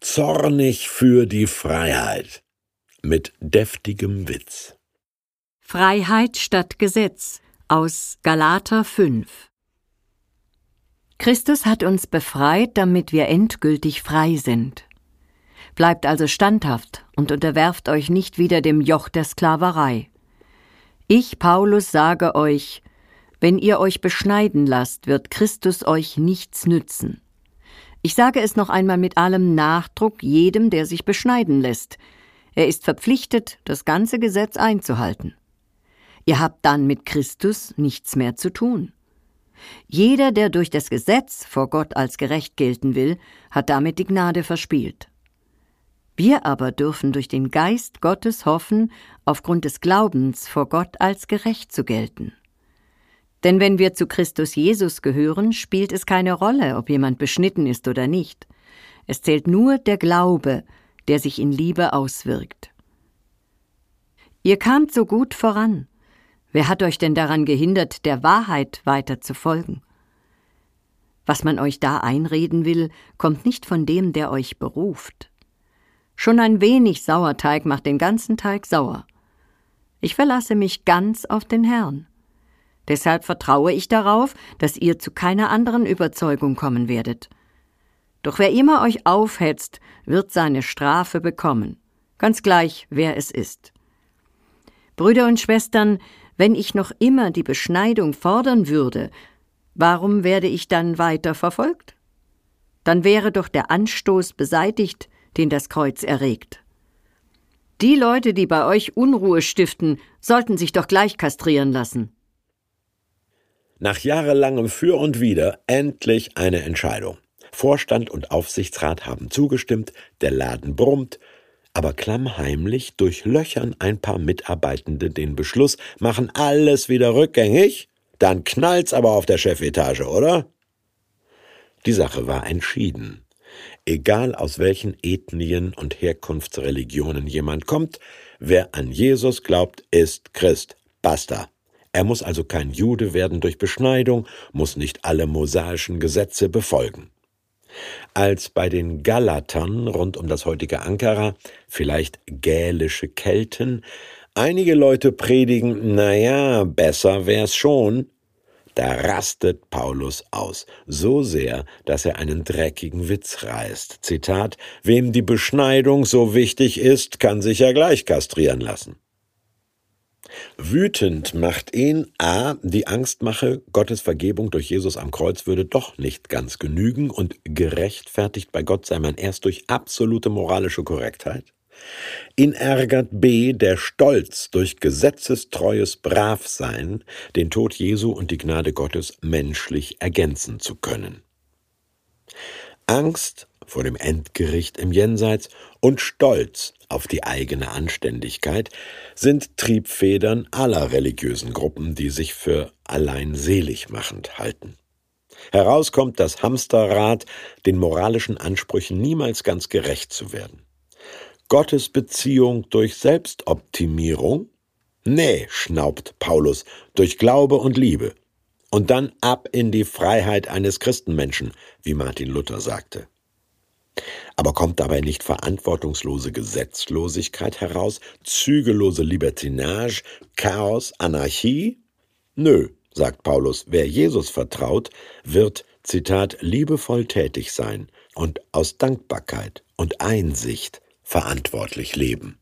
zornig für die Freiheit mit deftigem Witz. Freiheit statt Gesetz aus Galater 5 Christus hat uns befreit, damit wir endgültig frei sind. Bleibt also standhaft und unterwerft euch nicht wieder dem Joch der Sklaverei. Ich, Paulus, sage euch, wenn ihr euch beschneiden lasst, wird Christus euch nichts nützen. Ich sage es noch einmal mit allem Nachdruck jedem, der sich beschneiden lässt. Er ist verpflichtet, das ganze Gesetz einzuhalten. Ihr habt dann mit Christus nichts mehr zu tun. Jeder, der durch das Gesetz vor Gott als gerecht gelten will, hat damit die Gnade verspielt. Wir aber dürfen durch den Geist Gottes hoffen, aufgrund des Glaubens vor Gott als gerecht zu gelten. Denn wenn wir zu Christus Jesus gehören, spielt es keine Rolle, ob jemand beschnitten ist oder nicht. Es zählt nur der Glaube, der sich in Liebe auswirkt. Ihr kamt so gut voran. Wer hat euch denn daran gehindert, der Wahrheit weiter zu folgen? Was man euch da einreden will, kommt nicht von dem, der euch beruft. Schon ein wenig Sauerteig macht den ganzen Teig sauer. Ich verlasse mich ganz auf den Herrn. Deshalb vertraue ich darauf, dass ihr zu keiner anderen Überzeugung kommen werdet. Doch wer immer euch aufhetzt, wird seine Strafe bekommen, ganz gleich, wer es ist. Brüder und Schwestern, wenn ich noch immer die Beschneidung fordern würde, warum werde ich dann weiter verfolgt? Dann wäre doch der Anstoß beseitigt, den das Kreuz erregt. Die Leute, die bei euch Unruhe stiften, sollten sich doch gleich kastrieren lassen. Nach jahrelangem Für und Wider endlich eine Entscheidung. Vorstand und Aufsichtsrat haben zugestimmt, der Laden brummt, aber klammheimlich durchlöchern ein paar Mitarbeitende den Beschluss, machen alles wieder rückgängig, dann knallt's aber auf der Chefetage, oder? Die Sache war entschieden. Egal aus welchen Ethnien und Herkunftsreligionen jemand kommt, wer an Jesus glaubt, ist Christ. Basta. Er muss also kein Jude werden durch Beschneidung, muss nicht alle mosaischen Gesetze befolgen. Als bei den Galatern rund um das heutige Ankara, vielleicht gälische Kelten, einige Leute predigen, naja, besser wär's schon, da rastet Paulus aus, so sehr, dass er einen dreckigen Witz reißt. Zitat, wem die Beschneidung so wichtig ist, kann sich ja gleich kastrieren lassen. Wütend macht ihn a. die Angstmache, Gottes Vergebung durch Jesus am Kreuz würde doch nicht ganz genügen und gerechtfertigt bei Gott sei man erst durch absolute moralische Korrektheit. Ihn ärgert b. der Stolz durch gesetzestreues Bravsein, den Tod Jesu und die Gnade Gottes menschlich ergänzen zu können. Angst vor dem Endgericht im Jenseits und Stolz auf die eigene Anständigkeit sind Triebfedern aller religiösen Gruppen, die sich für allein selig machend halten. Heraus kommt das Hamsterrad, den moralischen Ansprüchen niemals ganz gerecht zu werden. Gottes Beziehung durch Selbstoptimierung? Nee, schnaubt Paulus, durch Glaube und Liebe. Und dann ab in die Freiheit eines Christenmenschen, wie Martin Luther sagte. Aber kommt dabei nicht verantwortungslose Gesetzlosigkeit heraus, zügellose Libertinage, Chaos, Anarchie? Nö, sagt Paulus, wer Jesus vertraut, wird, Zitat, liebevoll tätig sein und aus Dankbarkeit und Einsicht verantwortlich leben.